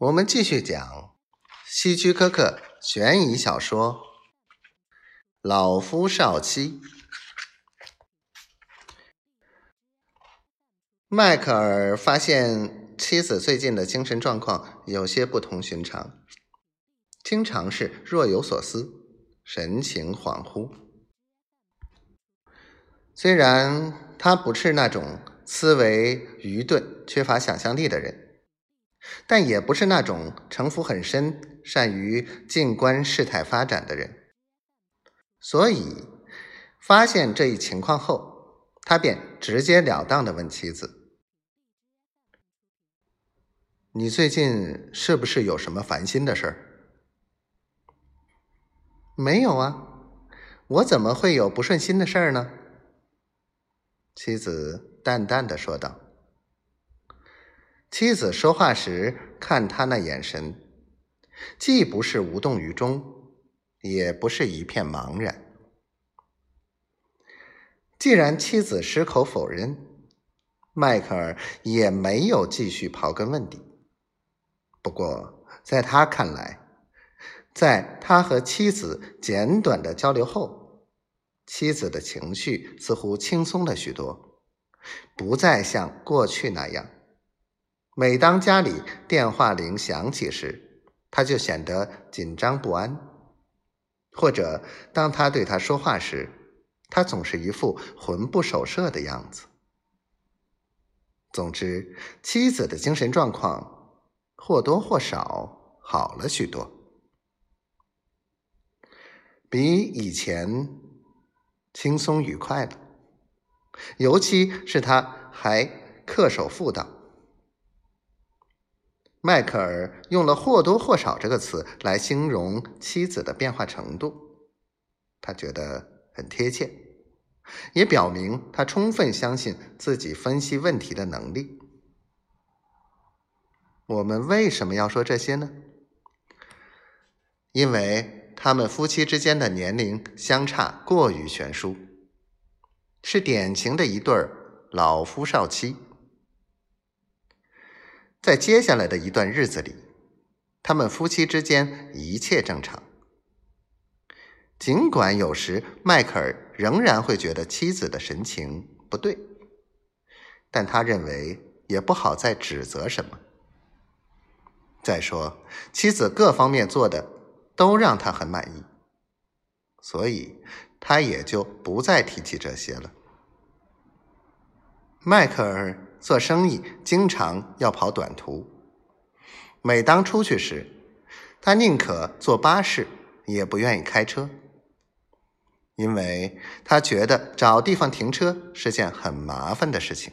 我们继续讲希区柯克悬疑小说《老夫少妻》。迈克尔发现妻子最近的精神状况有些不同寻常，经常是若有所思，神情恍惚。虽然他不是那种思维愚钝、缺乏想象力的人。但也不是那种城府很深、善于静观事态发展的人，所以发现这一情况后，他便直截了当的问妻子：“你最近是不是有什么烦心的事儿？”“没有啊，我怎么会有不顺心的事儿呢？”妻子淡淡的说道。妻子说话时，看他那眼神，既不是无动于衷，也不是一片茫然。既然妻子矢口否认，迈克尔也没有继续刨根问底。不过，在他看来，在他和妻子简短的交流后，妻子的情绪似乎轻松了许多，不再像过去那样。每当家里电话铃响起时，他就显得紧张不安；或者当他对他说话时，他总是一副魂不守舍的样子。总之，妻子的精神状况或多或少好了许多，比以前轻松愉快了。尤其是他还恪守妇道。迈克尔用了“或多或少”这个词来形容妻子的变化程度，他觉得很贴切，也表明他充分相信自己分析问题的能力。我们为什么要说这些呢？因为他们夫妻之间的年龄相差过于悬殊，是典型的一对老夫少妻。在接下来的一段日子里，他们夫妻之间一切正常。尽管有时迈克尔仍然会觉得妻子的神情不对，但他认为也不好再指责什么。再说，妻子各方面做的都让他很满意，所以他也就不再提起这些了。迈克尔。做生意经常要跑短途，每当出去时，他宁可坐巴士，也不愿意开车，因为他觉得找地方停车是件很麻烦的事情。